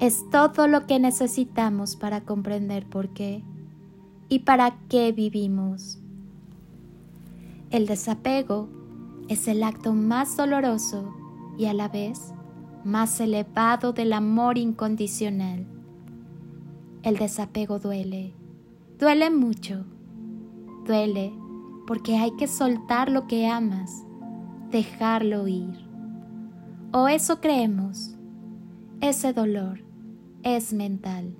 Es todo lo que necesitamos para comprender por qué y para qué vivimos. El desapego es el acto más doloroso y a la vez más elevado del amor incondicional. El desapego duele, duele mucho, duele porque hay que soltar lo que amas, dejarlo ir. O eso creemos, ese dolor es mental,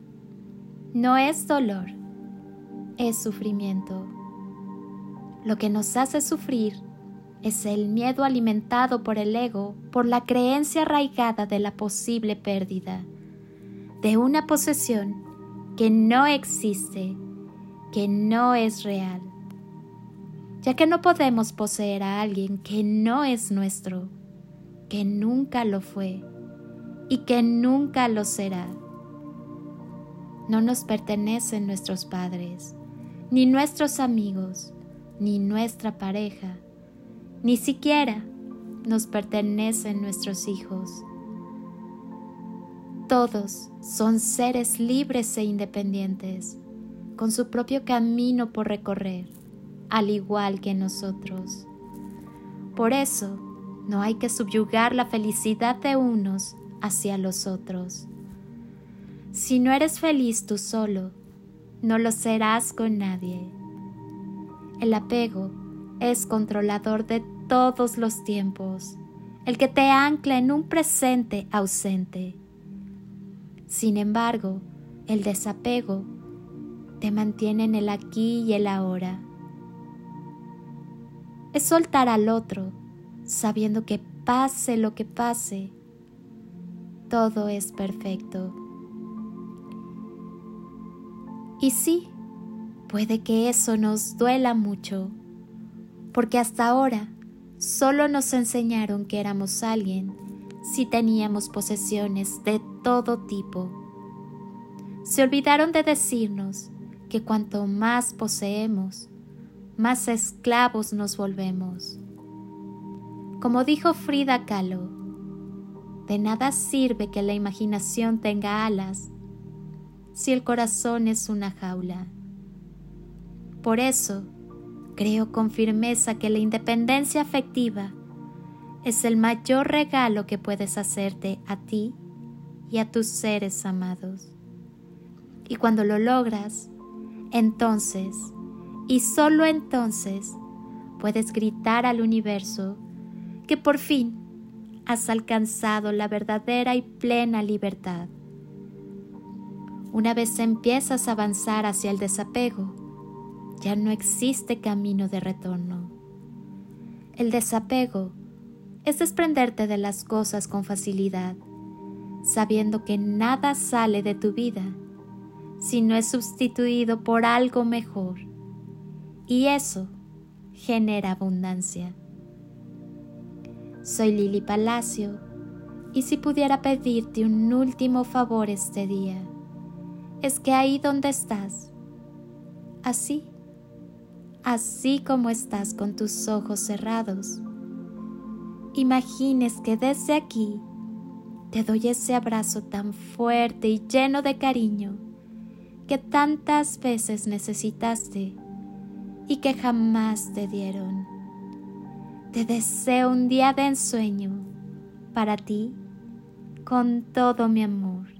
no es dolor es sufrimiento. Lo que nos hace sufrir es el miedo alimentado por el ego, por la creencia arraigada de la posible pérdida, de una posesión que no existe, que no es real, ya que no podemos poseer a alguien que no es nuestro, que nunca lo fue y que nunca lo será. No nos pertenecen nuestros padres, ni nuestros amigos, ni nuestra pareja, ni siquiera nos pertenecen nuestros hijos. Todos son seres libres e independientes, con su propio camino por recorrer, al igual que nosotros. Por eso, no hay que subyugar la felicidad de unos hacia los otros. Si no eres feliz tú solo, no lo serás con nadie. El apego es controlador de todos los tiempos, el que te ancla en un presente ausente. Sin embargo, el desapego te mantiene en el aquí y el ahora. Es soltar al otro, sabiendo que pase lo que pase, todo es perfecto. Y sí, puede que eso nos duela mucho, porque hasta ahora solo nos enseñaron que éramos alguien si teníamos posesiones de todo tipo. Se olvidaron de decirnos que cuanto más poseemos, más esclavos nos volvemos. Como dijo Frida Kahlo, de nada sirve que la imaginación tenga alas si el corazón es una jaula. Por eso, creo con firmeza que la independencia afectiva es el mayor regalo que puedes hacerte a ti y a tus seres amados. Y cuando lo logras, entonces, y solo entonces, puedes gritar al universo que por fin has alcanzado la verdadera y plena libertad. Una vez empiezas a avanzar hacia el desapego, ya no existe camino de retorno. El desapego es desprenderte de las cosas con facilidad, sabiendo que nada sale de tu vida si no es sustituido por algo mejor. Y eso genera abundancia. Soy Lili Palacio y si pudiera pedirte un último favor este día, es que ahí donde estás, así, así como estás con tus ojos cerrados, imagines que desde aquí te doy ese abrazo tan fuerte y lleno de cariño que tantas veces necesitaste y que jamás te dieron. Te deseo un día de ensueño para ti con todo mi amor.